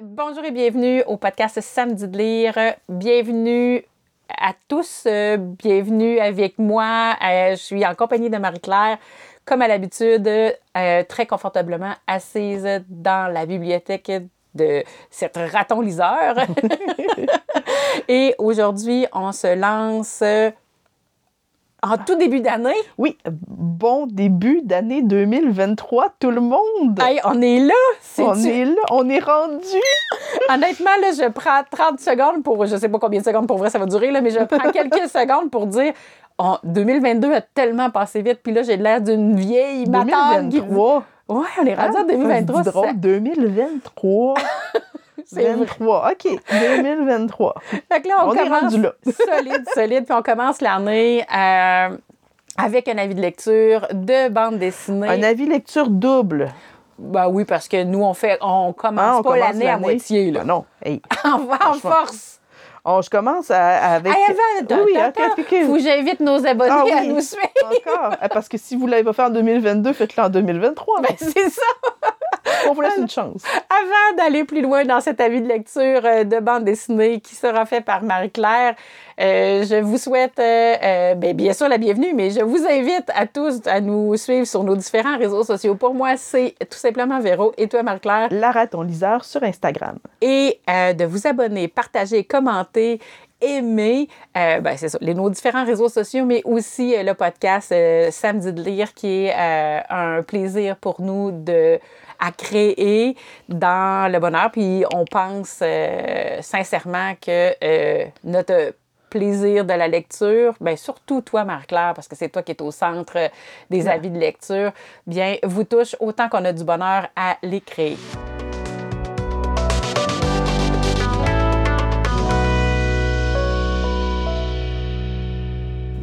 Bonjour et bienvenue au podcast Samedi de lire. Bienvenue à tous. euh, bienvenue avec moi. Euh, je suis en compagnie de Marie-Claire, comme à l'habitude, euh, très confortablement assise dans la bibliothèque de cet raton liseur. et aujourd'hui, on se lance en tout début d'année? Oui, bon début d'année 2023, tout le monde. Hey, on est là! C'est on est là, on est rendu. Honnêtement, là, je prends 30 secondes pour, je sais pas combien de secondes pour vrai ça va durer, là, mais je prends quelques secondes pour dire, oh, 2022 a tellement passé vite, puis là, j'ai l'air d'une vieille matante. qui- 2023. Ouais, on est rendu en Hein? 2023. C'est drôle, ça- 2023. C'est vrai. 23. OK, 2023. Fait que là, on, On est commence rendu là. solide, solide, puis on commence l'année euh, avec un avis de lecture de bande dessinée. Un avis lecture double. Ben oui, parce que nous, on fait, on commence on pas l'année à moitié, là. Ben non. Hey, on va en force. Oh, je commence à- avec. Hey, avant, oui, attends, ok, ok, ok. faut que j'invite nos abonnés Ah à nous suivre. Encore. Ah, Parce que si vous ne l'avez pas fait en 2022, faites-le en 2023. Ben, c'est ça. On vous laisse une chance. Avant d'aller plus loin dans cet avis de lecture euh, de bande dessinée qui sera fait par Marie-Claire, euh, je vous souhaite euh, euh, ben, bien sûr la bienvenue, mais je vous invite à tous à nous suivre sur nos différents réseaux sociaux. Pour moi, c'est tout simplement Véro et toi, Marie-Claire. Lara, ton liseur sur Instagram. et de vous abonner, partager, commenter, aimer, euh, ben, c'est ça, les, nos différents réseaux sociaux, mais aussi euh, le podcast euh, Samedi de lire qui est euh, un plaisir pour nous de à créer dans le bonheur. Puis on pense sincèrement que notre plaisir de la lecture, bien surtout toi, Marie-Claire, parce que c'est toi qui es au centre des avis de lecture, bien, vous touche autant qu'on a du bonheur à les créer.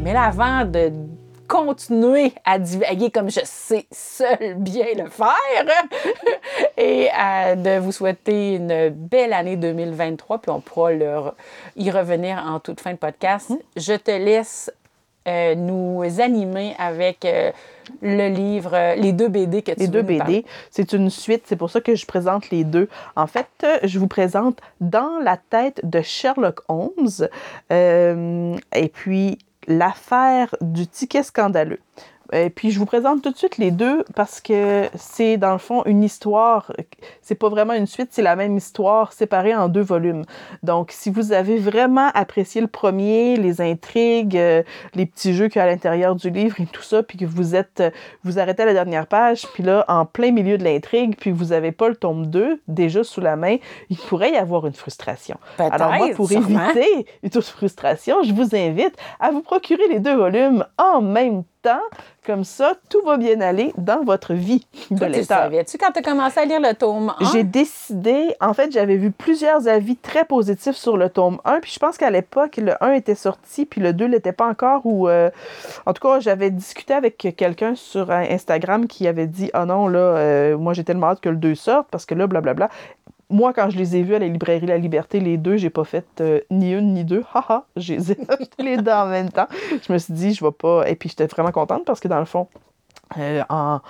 Mais là, avant de continuer à divaguer comme je sais seul bien le faire et euh, de vous souhaiter une belle année 2023, puis on pourra leur y revenir en toute fin de podcast, je te laisse euh, nous animer avec euh, le livre, euh, les deux BD que tu Les deux BD, c'est une suite, c'est pour ça que je présente les deux. En fait, je vous présente Dans la tête de Sherlock Holmes et puis L'affaire du ticket scandaleux. Et puis, je vous présente tout de suite les deux parce que c'est, dans le fond, une histoire. C'est pas vraiment une suite, c'est la même histoire séparée en deux volumes. Donc, si vous avez vraiment apprécié le premier, les intrigues, euh, les petits jeux qu'il y a à l'intérieur du livre et tout ça, puis que vous êtes, euh, vous arrêtez à la dernière page, puis là, en plein milieu de l'intrigue, puis vous n'avez pas le tome 2 déjà sous la main, il pourrait y avoir une frustration. Peut-être, Alors moi, pour sûrement. éviter une toute frustration, je vous invite à vous procurer les deux volumes en même temps. Comme ça, tout va bien aller dans votre vie de Toi, tu savais-tu quand tu as commencé à lire le tome 1? J'ai décidé, en fait, j'avais vu plusieurs avis très positifs sur le tome 1, puis je pense qu'à l'époque, le 1 était sorti, puis le 2 l'était pas encore, ou euh, en tout cas, j'avais discuté avec quelqu'un sur Instagram qui avait dit « Ah non, là, euh, moi j'ai tellement hâte que le 2 sorte, parce que là, blablabla. » Moi, quand je les ai vus à la librairie La Liberté, les deux, j'ai pas fait euh, ni une ni deux. Haha, j'ai achetés les deux en même temps. Je me suis dit, je vais pas. Et puis, j'étais vraiment contente parce que dans le fond, euh, en,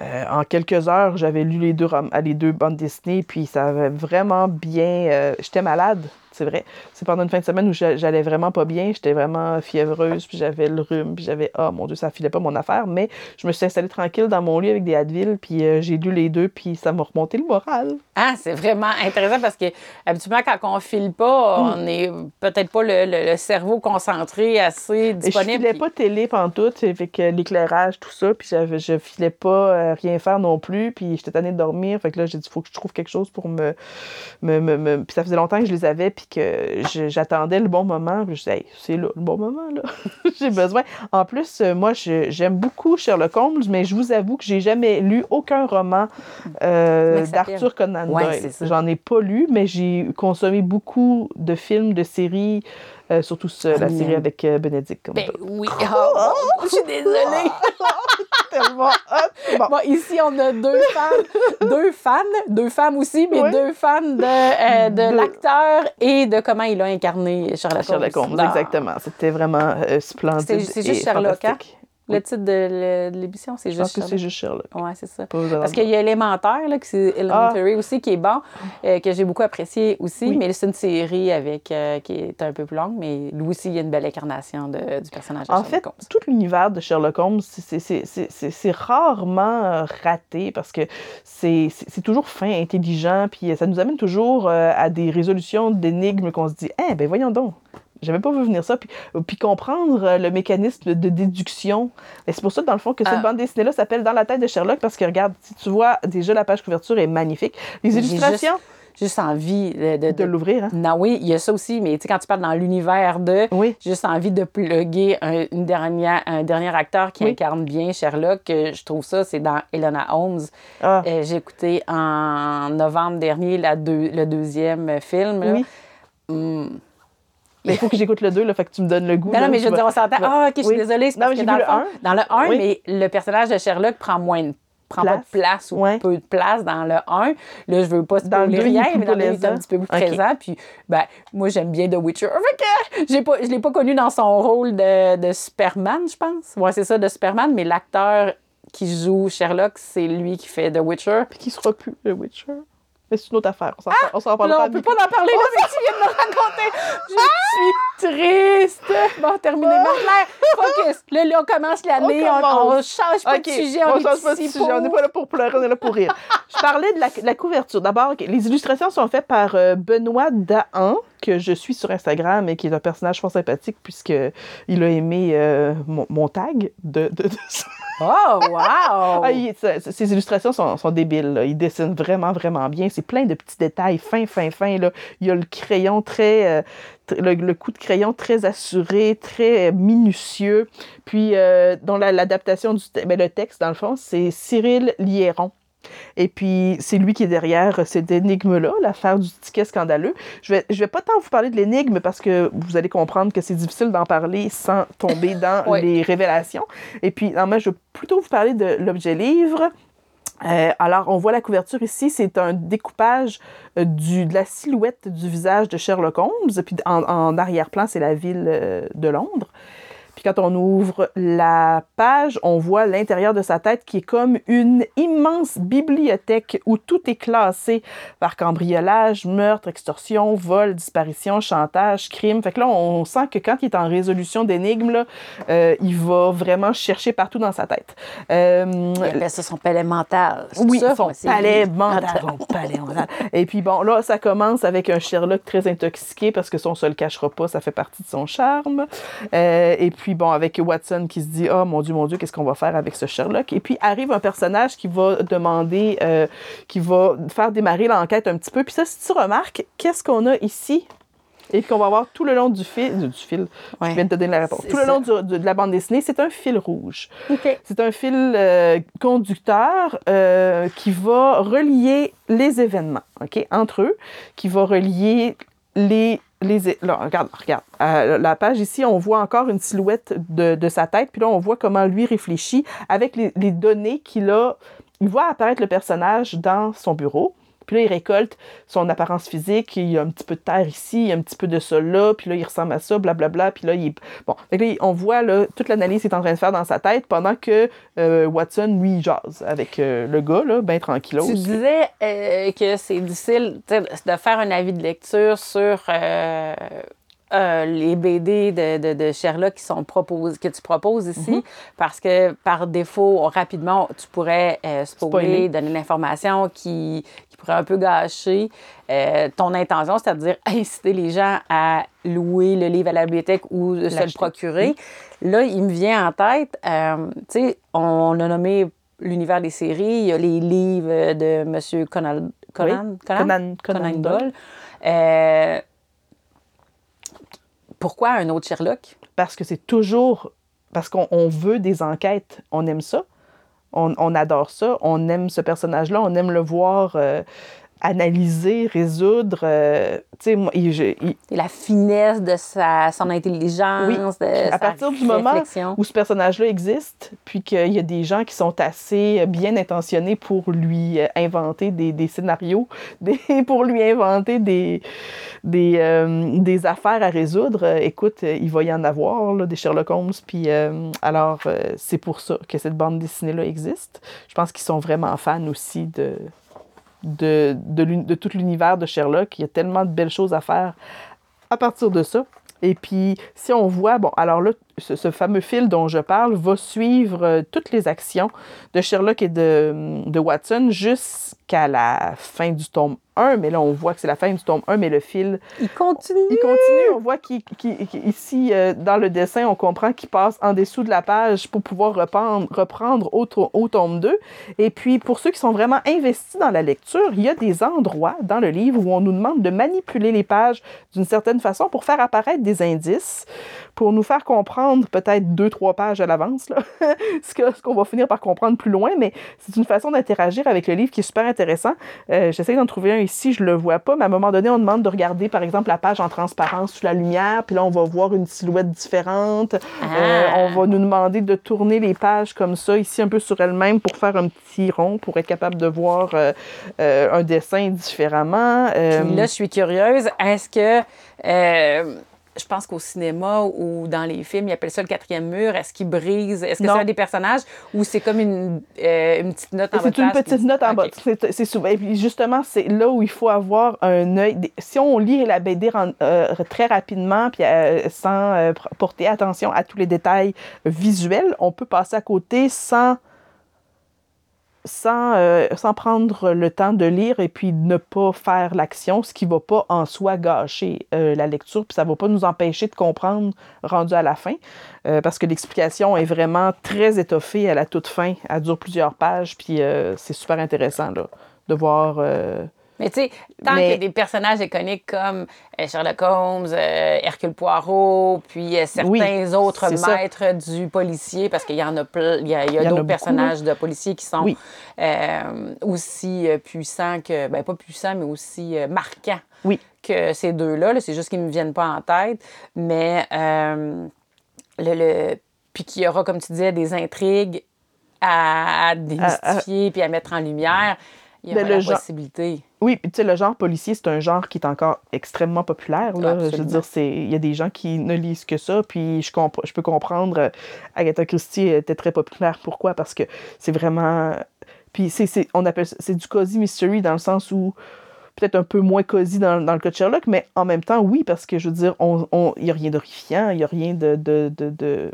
euh, en quelques heures, j'avais lu les deux, les deux bandes dessinées, puis ça avait vraiment bien. j'étais malade, c'est vrai. C'est pendant une fin de semaine où j'a- j'allais vraiment pas bien, j'étais vraiment fiévreuse, puis j'avais le rhume, puis j'avais. Oh mon Dieu, ça filait pas mon affaire, mais je me suis installée tranquille dans mon lit avec des Advil, puis euh, j'ai lu les deux, puis ça m'a remonté le moral. Ah, c'est vraiment intéressant parce que habituellement, quand on file pas, on n'est peut-être pas le, le- le cerveau concentré assez Et je disponible. filais puis- pas télé pantoute avec euh, l'éclairage, tout ça, puis je filais pas euh, rien faire non plus, puis j'étais tannée de dormir, fait que là, j'ai dit, faut que je trouve quelque chose pour me... me, me, me- Puis ça faisait longtemps que je les avais, puis que je- j'attendais le bon moment, puis je disais, Hey, c'est là, le bon moment, là, j'ai besoin. En plus, euh, moi, j'aime beaucoup Sherlock Holmes, mais je vous avoue que j'ai jamais lu aucun roman euh, d'Arthur Conan Ouais, Doyle. ça. J'en ai pas lu, mais j'ai consommé beaucoup de films, de séries, euh, surtout ce- la série avec euh, Benedict Ben Cumberbatch. oui, bon, je suis désolée. tellement hot. Bon, Bon, ici, on a deux fans, deux fans, deux femmes aussi, mais deux fans de, euh, de De- l'acteur et de comment il a incarné Sherlock Holmes. Sherlock Holmes, exactement. C'était vraiment euh, splendide. C'est juste Sherlock, hein? Le titre de l'émission, c'est Je juste pense que c'est Sherlock. juste Sherlock. Ouais, c'est ça. Parce qu'il y a Élémentaire, là, que c'est Elementary aussi, qui est bon, euh, que j'ai beaucoup apprécié aussi, Oui. mais c'est une série avec, euh, qui est un peu plus longue, mais lui aussi, il y a une belle incarnation de- du personnage de En Sherlock fait, Holmes. tout l'univers de Sherlock Holmes, c'est- rarement euh, raté parce que c'est toujours fin, intelligent, puis ça nous amène toujours à des résolutions d'énigmes qu'on se dit, eh ben voyons donc. J'avais pas vu venir ça. Puis, puis comprendre euh, le mécanisme de déduction. Et c'est pour ça, dans le fond, que cette Ah. bande dessinée-là s'appelle Dans la tête de Sherlock, parce que regarde, si tu vois, déjà la page couverture est magnifique. Les J'ai illustrations, Juste envie de... de, de de- l'ouvrir. Hein? Non, oui, il y a ça aussi, mais tu sais, quand tu parles dans l'univers de, Oui. j'ai juste envie de plugger un, une dernière, un dernier acteur qui Oui. incarne bien Sherlock. euh, Je trouve ça, c'est dans Elena Holmes. Ah, Euh, j'ai écouté en novembre dernier la deux- le deuxième film. là. oui. Hum. Mais il faut que j'écoute le 2, là, fait que tu me donnes le goût. Non, non, mais je veux vas- dire, on s'entend. Ah, ok, je suis Oui. désolée. c'est Non, parce mais que dans le, fond, dans le 1, Oui. mais le personnage de Sherlock prend moins de prend pas de Place. place ou Ouais. peu de place dans le 1. Là, je veux pas Dans le rien, mais dans le 2, il est un petit peu plus Ok. présent. Puis, ben, moi, j'aime bien The Witcher. Fait que pas, je l'ai pas connu dans son rôle de, de Superman, je pense. Ouais, c'est ça, de Superman, mais l'acteur qui joue Sherlock, c'est lui qui fait The Witcher. Puis qui sera plus le Witcher. Mais c'est une autre affaire. On s'en on s'en parlera Non, à on peut pas en parler, là, mais tu viens de me raconter. Je suis triste. Bon, terminé. Marc-Claire, focus. Là, là, on commence l'année. On On, change pas de sujet. on On, change pas de sujet. On n'est pas là pour pleurer, on est là pour rire. Je parlais de la, de la couverture. D'abord, les illustrations sont faites par euh, Benoît Dahan, que je suis sur Instagram et qui est un personnage fort sympathique puisqu'il a aimé euh, mon, mon tag de, de. Oh, wow! Ah, il- ces illustrations sont, sont débiles. là. Il dessine vraiment, vraiment bien. C'est plein de petits détails fins, fins, fins. Là. Il y a le crayon très... euh, le, le coup de crayon très assuré, très minutieux. Puis, euh, dans la- l'adaptation du te- ben, le texte, dans le fond, c'est Cyril Liéron. Et puis, c'est lui qui est derrière cette énigme-là, l'affaire du ticket scandaleux. Je vais, je vais pas tant vous parler de l'énigme parce que vous allez comprendre que c'est difficile d'en parler sans tomber dans les révélations. Et puis, non, moi, je vais plutôt vous parler de l'objet livre. Euh, alors, on voit la couverture ici, c'est un découpage euh, du, de la silhouette du visage de Sherlock Holmes. Puis en, en arrière-plan, c'est la ville euh, de Londres. Puis quand on ouvre la page, on voit l'intérieur de sa tête qui est comme une immense bibliothèque où tout est classé par cambriolage, meurtre, extorsion, vol, disparition, chantage, crime. Fait que là, on sent que quand il est en résolution d'énigmes, euh, il va vraiment chercher partout dans sa tête. Euh, Il appelle ça son palais mental. Oui, ça? son palais mental. Palais mental. Et puis bon, là, ça commence avec un Sherlock très intoxiqué parce que ça, on se le cachera pas, ça fait partie de son charme. Euh, et puis bon, avec Watson qui se dit Oh mon Dieu, mon Dieu, qu'est-ce qu'on va faire avec ce Sherlock? Et puis arrive un personnage qui va demander, euh, qui va faire démarrer l'enquête un petit peu. Puis ça, si tu remarques, qu'est-ce qu'on a ici? Et qu'on va voir tout le long du fil, du fil, Ouais. je viens de te donner la réponse. Tout le long du- de, de la bande dessinée, c'est un fil rouge. OK. C'est un fil euh, conducteur euh, qui va relier les événements, OK, entre eux, qui va relier les... regarde, regarde. Euh, la page ici, on voit encore une silhouette de, de sa tête, puis là, on voit comment lui réfléchit avec les, les données qu'il a. Il voit apparaître le personnage dans son bureau. Puis là, il récolte son apparence physique. Il y a un petit peu de terre ici, il y a un petit peu de ça là. Puis là, il ressemble à ça, blablabla. Puis là, il est... Bon, là, on voit là, toute l'analyse qu'il est en train de faire dans sa tête pendant que euh, Watson, lui, il jase avec euh, le gars, là, ben tranquillos. Tu disais euh, que c'est difficile de faire un avis de lecture sur euh, les BD de, de- de Sherlock qui sont propos- que tu proposes ici, Mhm. parce que par défaut, rapidement, tu pourrais euh, spoiler, Spoiler. donner l'information qui pourrait un peu gâcher euh, ton intention, c'est-à-dire inciter les gens à louer le livre à la bibliothèque ou de se le procurer. Là, il me vient en tête, euh, tu sais, on a nommé l'univers des séries, il y a les livres de M. Conan, Conan, Conan- Conan Doyle. Euh, pourquoi un autre Sherlock? Parce que c'est toujours... Parce qu'on on veut des enquêtes. On aime ça. On, on adore ça. On aime ce personnage-là. On aime le voir... euh, analyser, résoudre. euh, tu sais, moi, il- je- il- Et la finesse de sa, son intelligence, de à sa partir du moment où ce personnage-là existe, puis qu'il y a des gens qui sont assez bien intentionnés pour lui euh, inventer des, des scénarios, des, pour lui inventer des, des, euh, des affaires à résoudre, euh, écoute, il va y en avoir, là, des Sherlock Holmes. Puis euh, alors, c'est pour ça que cette bande dessinée-là existe. Je pense qu'ils sont vraiment fans aussi de, de, de, de tout l'univers de Sherlock. Il y a tellement de belles choses à faire à partir de ça. Et puis, si on voit, bon, alors là, ce, ce fameux fil dont je parle va suivre euh, toutes les actions de Sherlock et de, de Watson jusqu'à la fin du tome 1. Mais là, on voit que c'est la fin du tome 1, mais le fil Il continue. il continue. On voit qu'ici, euh, dans le dessin, on comprend qu'il passe en dessous de la page pour pouvoir reprendre, reprendre au, to- au tome 2. Et puis, pour ceux qui sont vraiment investis dans la lecture, il y a des endroits dans le livre où on nous demande de manipuler les pages d'une certaine façon pour faire apparaître des indices, pour nous faire comprendre peut-être deux, trois pages à l'avance, ce qu'on va finir par comprendre plus loin, mais c'est une façon d'interagir avec le livre qui est super intéressant. Euh, J'essaie d'en trouver un ici, je le vois pas, mais à un moment donné, on demande de regarder, par exemple, la page en transparence sous la lumière, puis là, on va voir une silhouette différente. Euh, Ah. on va nous demander de tourner les pages comme ça, ici un peu sur elles-mêmes, pour faire un petit rond, pour être capable de voir euh, euh, un dessin différemment. Puis là, je suis curieuse. Est-ce que. Je pense qu'au cinéma ou dans les films, ils appellent ça le quatrième mur. Est-ce qu'ils brisent? Est-ce que c'est un des personnages ou c'est comme une, euh, une petite note en bas C'est une petite note en bas. C'est- souvent. Et puis justement, c'est là où il faut avoir un œil. Si on lit la BD euh, très rapidement, puis euh, sans euh, porter attention à tous les détails visuels, on peut passer à côté sans sans, euh, sans prendre le temps de lire et puis ne pas faire l'action, ce qui va pas en soi gâcher euh, la lecture, puis ça va pas nous empêcher de comprendre rendu à la fin, euh, parce que l'explication est vraiment très étoffée à la toute fin, elle dure plusieurs pages, puis c'est super intéressant là, de voir... Mais tu sais, tant Mais- qu'il y a des personnages iconiques comme euh, Sherlock Holmes, euh, Hercule Poirot, puis euh, certains Oui, autres ça. maîtres du policier, parce qu'il y en a plein, il y a, a a d'autres beaucoup, personnages de policiers qui sont Oui. euh, aussi puissants que, ben pas puissants, mais aussi marquants Oui. que ces deux-là. là. C'est juste qu'ils ne me viennent pas en tête. Mais le, le- puis qu'il y aura, comme tu disais, des intrigues à, à démystifier puis à mettre en lumière. Il y Ben, le la possibilité. Oui, puis tu sais, le genre policier, c'est un genre qui est encore extrêmement populaire. Là. Je veux dire, c'est- il y a des gens qui ne lisent que ça, puis je, comp- je peux comprendre. euh, Agatha Christie était très populaire. Pourquoi? Parce que c'est vraiment... Puis c'est, on appelle ça- c'est du cozy mystery dans le sens où peut-être un peu moins cosy dans, dans le cas de Sherlock, mais en même temps, oui, parce que je veux dire, il on, on, n'y a rien d'horrifiant, il n'y a rien de, de, de, de,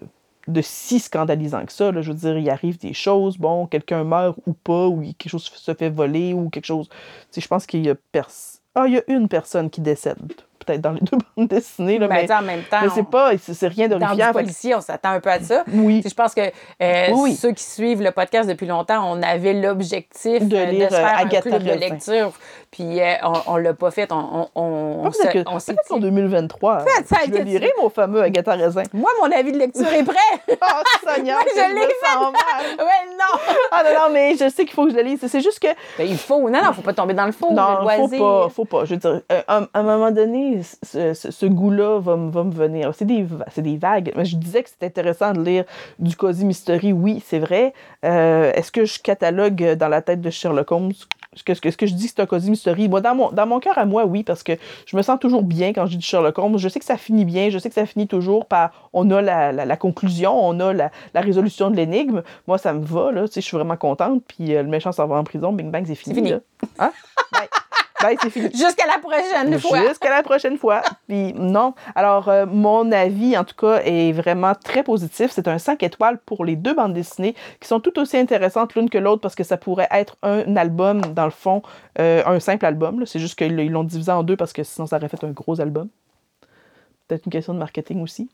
de si scandalisant que ça. Là. Je veux dire, il arrive des choses, bon, quelqu'un meurt ou pas, ou quelque chose se fait voler, ou quelque chose. Tu sais, je pense qu'il y a personne. Ah, il y a une personne qui décède, peut-être dans les deux bandes dessinées, là, Ben, mais, en même temps, mais c'est on- pas, c'est rien dans d'horrifiant. fait que- policier, on s'attend un peu à ça. Oui. Tu sais, Je pense que euh, Oui. ceux qui suivent le podcast depuis longtemps, on avait l'objectif De euh, lire, se faire euh, un club de lecture. Puis euh, on, on l'a pas fait. On, on, on, Ah, s'est dit- 2023, Peut-être, ça a je le lirai, mon fameux Agatha Raisin. Moi, mon avis de lecture est prêt. Oh, Seigneur, Moi, je l'ai mal. ouais, non. Ah non, non, mais je sais qu'il faut que je le lise. C'est juste que Ben, il faut. Non, non, faut pas tomber dans le fond. le Non, faut loisir. pas, faut pas. Je veux dire, euh, à, à un moment donné, ce, ce- ce goût-là va, me- va me venir. C'est des, des vagues. Mais je disais que c'était intéressant de lire du Cozy Mystery. Oui, c'est vrai. Euh, est-ce que je catalogue dans la tête de Sherlock Holmes? Est-ce que, que- je dis c'est un Cozy Mystery? Moi, dans mon, dans mon cœur à moi, oui, parce que je me sens toujours bien quand je dis du Sherlock Holmes. Je sais que ça finit bien. Je sais que ça finit toujours par... On a la, la- la conclusion, on a la, la résolution de l'énigme. Moi, ça me va, là. Tu sais, je suis vraiment contente. Puis euh, le méchant s'en va en prison. Bing bang, c'est fini. fini. là. Hein? Bye. Bye, c'est fini. Jusqu'à la prochaine fois. Jusqu'à la prochaine fois. Puis non. Alors, euh, mon avis, en tout cas, est vraiment très positif. C'est un 5 étoiles pour les deux bandes dessinées qui sont tout aussi intéressantes l'une que l'autre parce que ça pourrait être un album, dans le fond, euh, un simple album. là. C'est juste qu'ils l'ont divisé en deux parce que sinon, ça aurait fait un gros album. Peut-être une question de marketing aussi.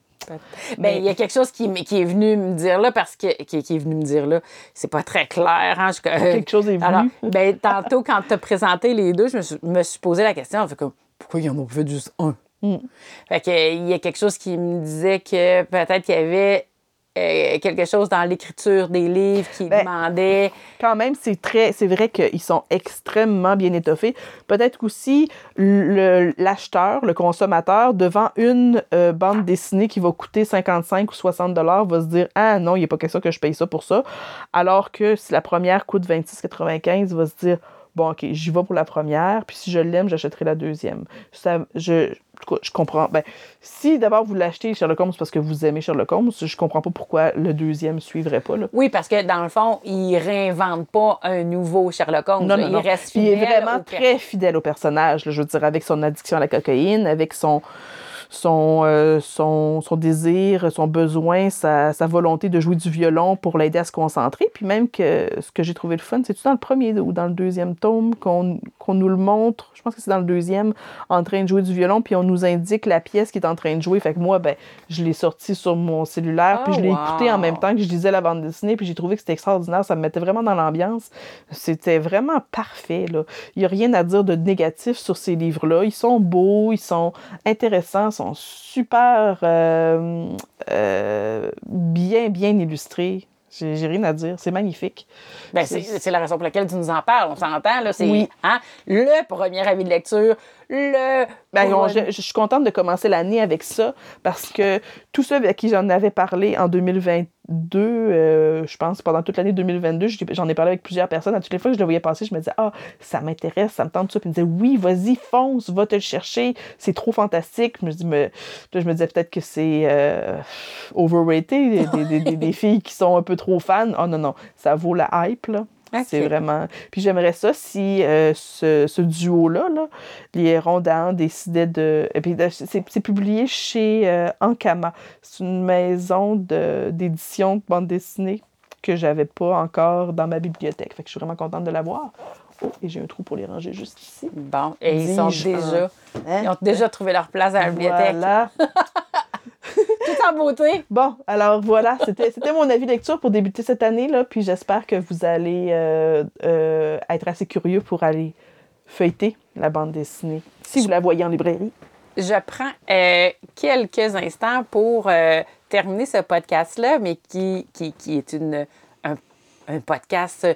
Ben, il y a quelque chose qui, qui est venu me dire là, parce que qui, qui est venu me dire là, c'est pas très clair. Hein, je- Quelque chose est venu. Alors, ben, tantôt, quand tu as présenté les deux, je me suis, me suis posé la question, fait que, pourquoi ils en ont fait juste un? Mm. Fait que, il y a quelque chose qui me disait que peut-être qu'il y avait euh, quelque chose dans l'écriture des livres qui Ben, demandait. quand même, c'est très, c'est vrai qu'ils sont extrêmement bien étoffés. Peut-être qu'aussi le- l'acheteur, le consommateur, devant une euh, bande dessinée qui va coûter 55 ou 60 dollars, va se dire ah non, il n'y a pas question que je paye ça pour ça. Alors que si la première coûte 26,95, il va se dire bon ok, j'y vais pour la première, puis si je l'aime, j'achèterai la deuxième. Ça, je, je comprends. Ben, si d'abord vous l'achetez Sherlock Holmes parce que vous aimez Sherlock Holmes, je comprends pas pourquoi le deuxième suivrait pas là. Oui, parce que dans le fond, il réinvente pas un nouveau Sherlock Holmes. Non. Il reste Puis il est fidèle vraiment au très fidèle au personnage, là, je veux dire, avec son addiction à la cocaïne, avec son, son, euh, son, son désir, son besoin, sa, sa volonté de jouer du violon pour l'aider à se concentrer. Puis même que ce que j'ai trouvé le fun, c'est-tu dans le premier ou dans le deuxième tome qu'on qu'on nous le montre, je pense que c'est dans le deuxième, en train de jouer du violon, puis on nous indique la pièce qu'il est en train de jouer. Fait que moi, ben, je l'ai sorti sur mon cellulaire, puis Oh, je l'ai wow. écouté en même temps que je lisais la bande dessinée, puis j'ai trouvé que c'était extraordinaire. Ça me mettait vraiment dans l'ambiance. C'était vraiment parfait. Là. Il n'y a rien à dire de négatif sur ces livres-là. Ils sont beaux, ils sont intéressants, sont super euh, euh, bien, bien illustrés. J'ai rien à dire. C'est magnifique. Ben, c'est c'est la raison pour laquelle tu nous en parles. On s'entend, là. C'est Oui. hein, le premier avis de lecture, le. Ben, on- je, je suis contente de commencer l'année avec ça parce que tous ceux avec qui j'en avais parlé en 2022, euh, je pense pendant toute l'année 2022, j'ai- j'en ai parlé avec plusieurs personnes. À toutes les fois que je le voyais passer, je me disais Ah, ça m'intéresse, ça me tente ça. Puis ils me disaient Oui, vas-y, fonce, va te le chercher, c'est trop fantastique. Je me, dis, me- là, je me disais peut-être que c'est euh, overrated, des, des- des- des filles qui sont un peu trop fans. Oh non, non, ça vaut la hype, là. C'est vraiment. Puis j'aimerais ça si euh, ce, ce duo-là, là, les Hérons d'An, décidait de. De- c'est publié chez euh, Ankama. C'est une maison d'édition de bande dessinée que j'avais pas encore dans ma bibliothèque. Fait que je suis vraiment contente de l'avoir. Oh, et j'ai un trou pour les ranger juste ici. Bon, et ils sont déjà. Hein? Ils ont déjà trouvé leur place dans la bibliothèque. Voilà. Tout en beauté. Bon, alors voilà, c'était c'était mon avis lecture pour débuter cette année, là, puis j'espère que vous allez euh, euh, être assez curieux pour aller feuilleter la bande dessinée, si vous la voyez en librairie. Je prends euh, quelques instants pour terminer ce podcast-là, mais qui, qui, qui est une, un, un podcast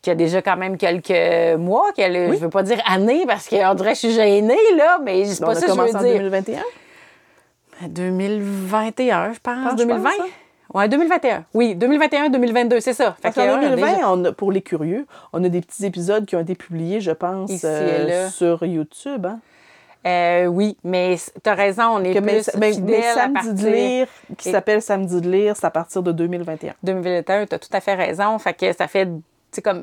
qui a déjà quand même quelques mois, qu'elle, je ne veux pas dire années, parce qu'on dirait que je suis gênée, là, mais c'est pas a ça que je veux dire. 2021. 2021, je pense. Pense, je 2020? pense, ça. Oui, 2021. Oui, 2021-2022, c'est ça. Fait Parce que, qu'en ouais, 2020, déjà- on a- pour les curieux, on a des petits épisodes qui ont été publiés, je pense, euh, sur YouTube. Hein? Euh, oui, mais tu as raison, on est Que- plus mais- mais Samedi partir... de lire, qui Et- s'appelle Samedi de lire, c'est à partir de 2021. 2021, tu as tout à fait raison. Fait que ça fait, tu comme euh,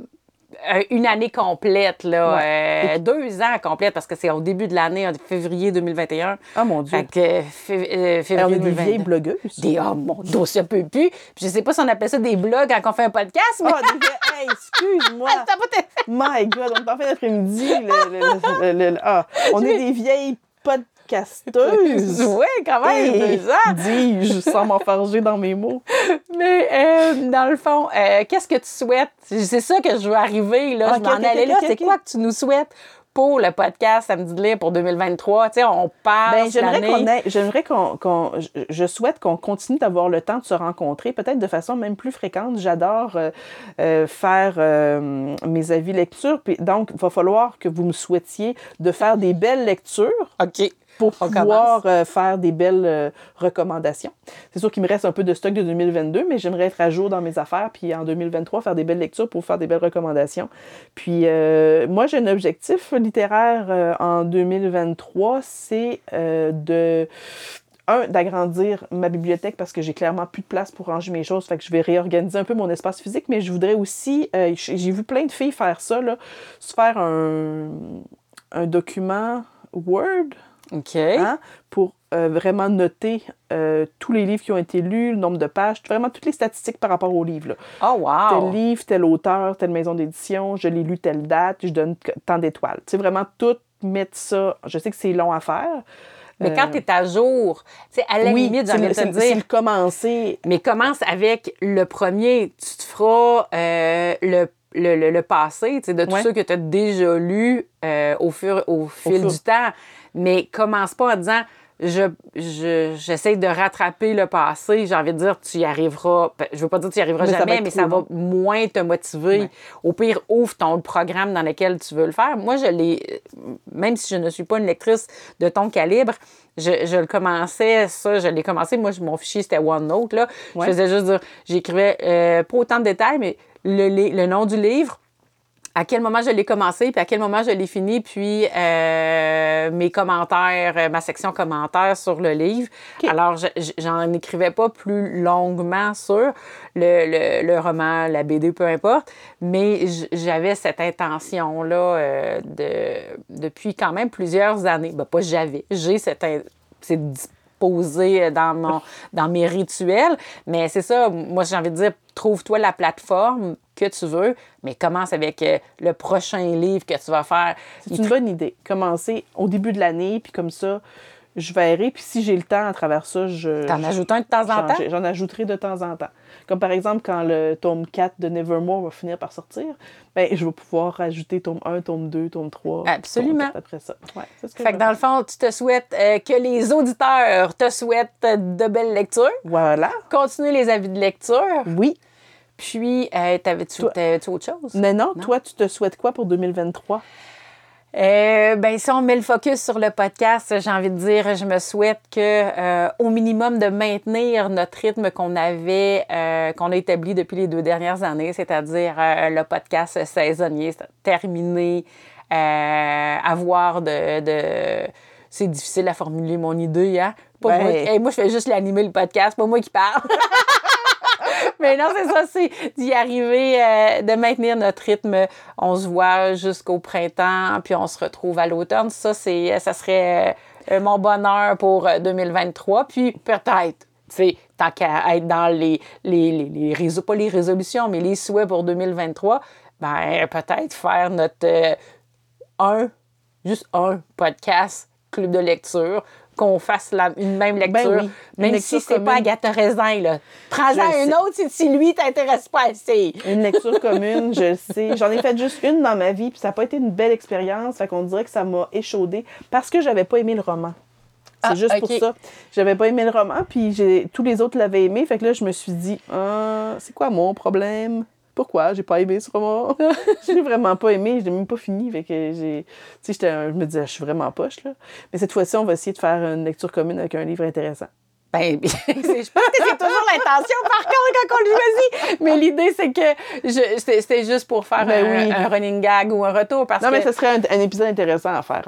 une année complète, là. Ouais. euh, deux ans complète, parce que c'est au début de l'année, en février 2021. Ah mon Dieu. Fait que euh, euh, on février est des 2022. vieilles blogueuses. Des, oh mon dossier peut plus. Puis je sais pas si on appelle ça des blogs quand on fait un podcast, mais vieilles- hey, excuse-moi. My God, on est en fin d'après-midi. ah, on est des vieilles podcasteuses. Oui, quand même, Hey, deux ans. Dis-je, sans m'enfarger dans mes mots. Mais euh, dans le fond, euh, qu'est-ce que tu souhaites? C'est ça que je veux arriver. Là. Je m'en ok, allais là. C'est quoi que tu nous souhaites pour le podcast Samedi de pour 2023? Tu sais, on passe Ben, j'aimerais qu'on je- je souhaite qu'on continue d'avoir le temps de se rencontrer, peut-être de façon même plus fréquente. J'adore euh, euh, faire euh, mes avis lecture, puis donc il va falloir que vous me souhaitiez de faire des belles lectures OK. Pour pouvoir euh, faire des belles euh, recommandations. C'est sûr qu'il me reste un peu de stock de 2022, mais j'aimerais être à jour dans mes affaires, puis en 2023, faire des belles lectures pour faire des belles recommandations. Puis euh, moi, j'ai un objectif littéraire euh, en 2023, c'est euh, de un, d'agrandir ma bibliothèque parce que j'ai clairement plus de place pour ranger mes choses. Fait que je vais réorganiser un peu mon espace physique, mais je voudrais aussi, euh, j'ai j'ai vu plein de filles faire ça, là, se faire un, un document Word OK. hein, pour euh, vraiment noter euh, tous les livres qui ont été lus, le nombre de pages, vraiment toutes les statistiques par rapport aux livres. là. Oh, wow. Tel livre, tel auteur, telle maison d'édition, je l'ai lu telle date, je donne tant d'étoiles. Tu sais, vraiment tout mettre ça. Je sais que c'est long à faire. Mais quand Euh, tu es à jour, tu sais, à la oui, limite, j'ai envie de te c'est dire, le commencer. mais commence avec le premier. Tu te feras euh, le, le, le, le passé, de Ouais. ceux que tu as déjà lus euh, au, fur, au fil fur- du temps. Mais commence pas en disant je, je- j'essaie de rattraper le passé. J'ai envie de dire, tu y arriveras. ben, Je veux pas dire que tu y arriveras Mais jamais, mais ça va moins te motiver. Ouais. Au pire, ouvre ton programme dans lequel tu veux le faire. Moi, je l'ai, même si je ne suis pas une lectrice de ton calibre, je, je le commençais, ça, je l'ai commencé. Moi, je- mon fichier, c'était OneNote. Là. Ouais. Je faisais juste dire, j'écrivais euh, pas autant de détails, mais le, le nom du livre, à quel moment je l'ai commencé, puis à quel moment je l'ai fini, puis euh, mes commentaires, euh, ma section commentaires sur le livre. Alors, je- je- j'en écrivais pas plus longuement sur le, le- le roman, la BD, peu importe, mais j'avais cette intention-là euh, de, depuis quand même plusieurs années. Ben, pas j'avais, j'ai cette... in- Disposé dans, mon, dans mes rituels, mais c'est ça, moi j'ai envie de dire, trouve-toi la plateforme que tu veux, mais commence avec euh, le prochain livre que tu vas faire. C'est une bonne idée. Commencer au début de l'année, puis comme ça, je verrai. Puis si j'ai le temps à travers ça, je. T'en ajoutes un de temps en temps? J'en ajouterai de temps en temps. Comme par exemple, quand le tome 4 de Nevermore va finir par sortir, ben, je vais pouvoir rajouter tome 1, tome 2, tome 3. Absolument. tome 4 Après ça. Ouais, c'est ce que Fait je que vais dans le fond, tu te souhaites euh, que les auditeurs te souhaitent de belles lectures. Voilà. continuer les avis de lecture, Oui. puis euh, t'avais-tu autre chose? Mais non, toi, tu te souhaites quoi pour 2023? Euh, ben, si on met le focus sur le podcast, j'ai envie de dire, je me souhaite que, euh, au minimum, de maintenir notre rythme qu'on avait, euh, qu'on a établi depuis les deux dernières années, c'est-à-dire le podcast saisonnier, terminé, avoir de, de- C'est difficile à formuler mon idée, hein? Pas Ben. moi, Hey, moi, je fais juste l'animer, le podcast, pas moi qui parle. Mais non, c'est ça, c'est d'y arriver, euh, de maintenir notre rythme. On se voit jusqu'au printemps, puis on se retrouve à l'automne. Ça, c'est, ça serait euh, mon bonheur pour euh, 2023. Puis peut-être, tu sais, tant qu'à être dans les, les, les, les résol- pas les résolutions, mais les souhaits pour 2023, ben peut-être faire notre euh, un, juste un podcast, club de lecture, qu'on fasse la, une même lecture. Ben oui, une Même lecture si c'est pas. Agatha Raisin, là. Prends-en un sais. autre si, lui t'intéresse pas assez. Une lecture commune, je le sais. J'en ai fait juste une dans ma vie, puis ça n'a pas été une belle expérience. Fait qu'on dirait que ça m'a échaudé parce que j'avais pas aimé le roman. C'est Ah, juste pour ça. J'avais pas aimé le roman, puis j'ai- tous les autres l'avaient aimé. Fait que là, je me suis dit, Ah, c'est quoi mon problème? Pourquoi? J'ai pas aimé ce roman? j'ai vraiment pas aimé, je l'ai même pas fini. Fait que j'ai. Tu sais, j'étais un- je me disais, je suis vraiment poche, là. Mais cette fois-ci, on va essayer de faire une lecture commune avec un livre intéressant. Ben, c'est- je pense que c'est toujours l'intention, par contre, quand on le choisit. Mais l'idée, c'est que c'était juste pour faire Ben un, oui. un running gag ou un retour. Parce Non, que mais ce serait un, un épisode intéressant à faire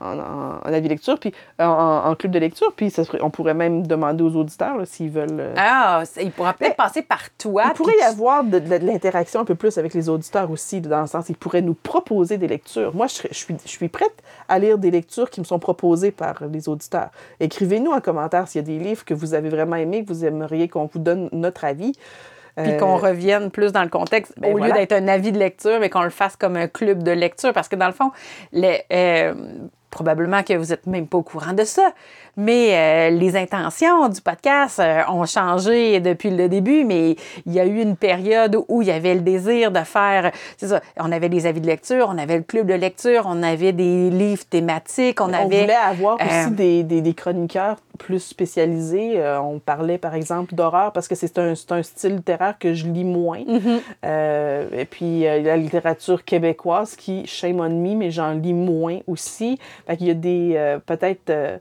en, en, en- en avis lecture, puis en, club de lecture, puis ça serait- on pourrait même demander aux auditeurs s'ils veulent. euh, Ah, il pourra peut-être Mais- passer par toi. il pourrait y tu- avoir de, de- de l'interaction un peu plus avec les auditeurs aussi, dans le sens ils pourraient nous proposer des lectures. Moi, je suis, je suis prête à lire des lectures qui me sont proposées par les auditeurs. Écrivez-nous en commentaire s'il y a des livres que vous avez vraiment aimés, que vous aimeriez qu'on vous donne notre avis. Puis Euh, qu'on revienne plus dans le contexte, ben au voilà. lieu d'être un avis de lecture, mais qu'on le fasse comme un club de lecture. Parce que dans le fond, les, euh, probablement que vous n'êtes même pas au courant de ça, mais euh, les intentions du podcast euh, ont changé depuis le début, mais il y a eu une période où il y avait le désir de faire, c'est ça, on avait des avis de lecture, on avait le club de lecture, on avait des livres thématiques, on On avait... voulait avoir aussi euh, des, des- des chroniqueurs plus spécialisés. On parlait, par exemple, d'horreur parce que c'est un, un style littéraire que je lis moins. Mm-hmm. Euh, et puis, la littérature québécoise qui, shame on me, mais j'en lis moins aussi. Fait qu'il y a des, euh, peut-être... euh,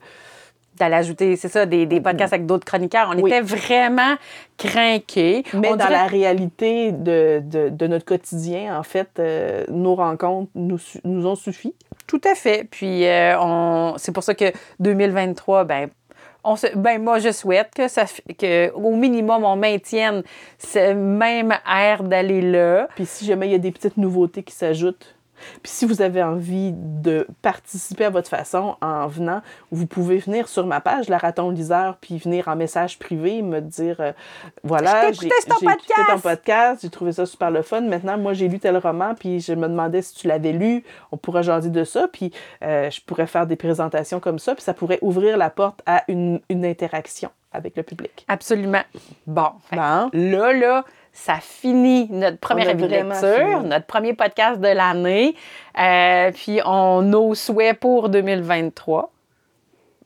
d'aller ajouter, c'est ça, des, des podcasts avec d'autres chroniqueurs. On Oui. était vraiment crinqués. mais On dans dirait- la réalité de, de, de notre quotidien, en fait, euh, nos rencontres nous, nous ont suffi. Tout à fait. Puis euh, on... c'est pour ça que 2023, ben, on se... ben moi je souhaite que ça que au minimum on maintienne ce même air d'aller là. Puis si jamais il y a des petites nouveautés qui s'ajoutent, puis si vous avez envie de participer à votre façon en venant, vous pouvez venir sur ma page, la raton liseur, puis venir en message privé, me dire euh, voilà, j'ai écouté ton podcast. j'ai trouvé ça super le fun. Maintenant, moi, j'ai lu tel roman, puis je me demandais si tu l'avais lu, on pourrait jaser de ça, puis euh, je pourrais faire des présentations comme ça, puis ça pourrait ouvrir la porte à une, une interaction avec le public. Absolument. Bon. Bon. Là, là, ça finit notre vraiment lecture, notre premier podcast de l'année. Euh, puis on nos souhaits pour 2023.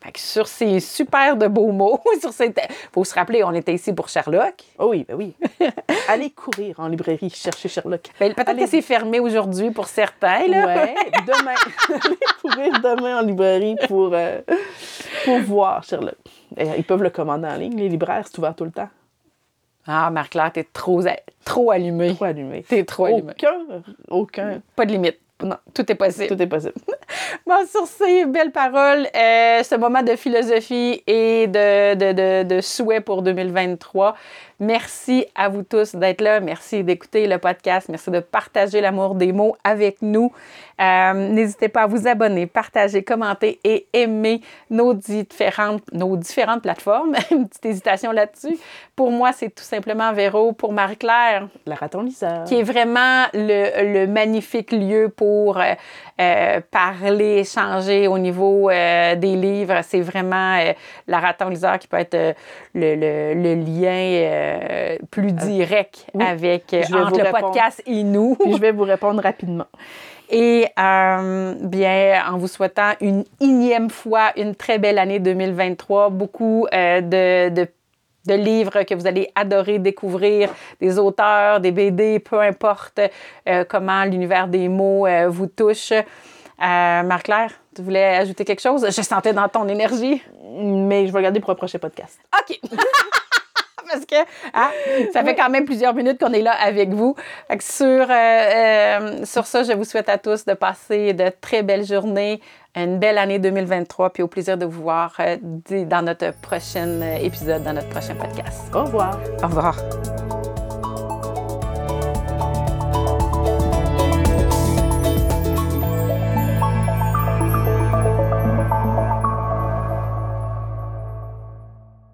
Fait que sur ces super de beaux mots, sur ces... faut se rappeler, on était ici pour Sherlock. Oh oui, ben oui. Allez courir en librairie chercher Sherlock. Ben, Peut-être que c'est fermé aujourd'hui pour certains. Là. Ouais, demain. Allez courir demain en librairie pour, euh, pour voir Sherlock. Et Ils peuvent le commander en ligne. Les libraires, c'est ouvert tout le temps. Ah, Marc-Claire, t'es trop, trop allumée. Trop allumé. T'es trop allumée. Aucun, aucun. Pas de limite. Non, tout est possible. Tout est possible. Bon, sur ces belles paroles, euh, ce moment de philosophie et de, de, de, de souhait pour 2023, merci à vous tous d'être là. Merci d'écouter le podcast. Merci de partager l'amour des mots avec nous. Euh, N'hésitez pas à vous abonner, partager, commenter et aimer nos différentes, nos différentes plateformes. Une petite hésitation là-dessus. Pour moi, c'est tout simplement Véro. Pour Marie-Claire, La raton Lisa. qui est vraiment le, le magnifique lieu pour euh, euh, parler, échanger au niveau euh, des livres. C'est vraiment euh, la raton liseur qui peut être euh, le, le- le lien plus direct oui. avec entre le répondre. podcast et nous. Puis je vais vous répondre rapidement. Et euh, bien, en vous souhaitant une énième fois une très belle année 2023, beaucoup euh, de, de, de livres que vous allez adorer découvrir, des auteurs, des BD, peu importe euh, comment l'univers des mots euh, vous touche. Euh, Marc-Claire, tu voulais ajouter quelque chose? Je sentais dans ton énergie. Mais je vais regarder pour un prochain podcast. OK. Parce que hein, ça fait quand même plusieurs minutes qu'on est là avec vous. Sur, euh, sur ça, je vous souhaite à tous de passer de très belles journées, une belle année 2023, puis au plaisir de vous voir euh, dans notre prochain épisode, dans notre prochain podcast. Au revoir. Au revoir.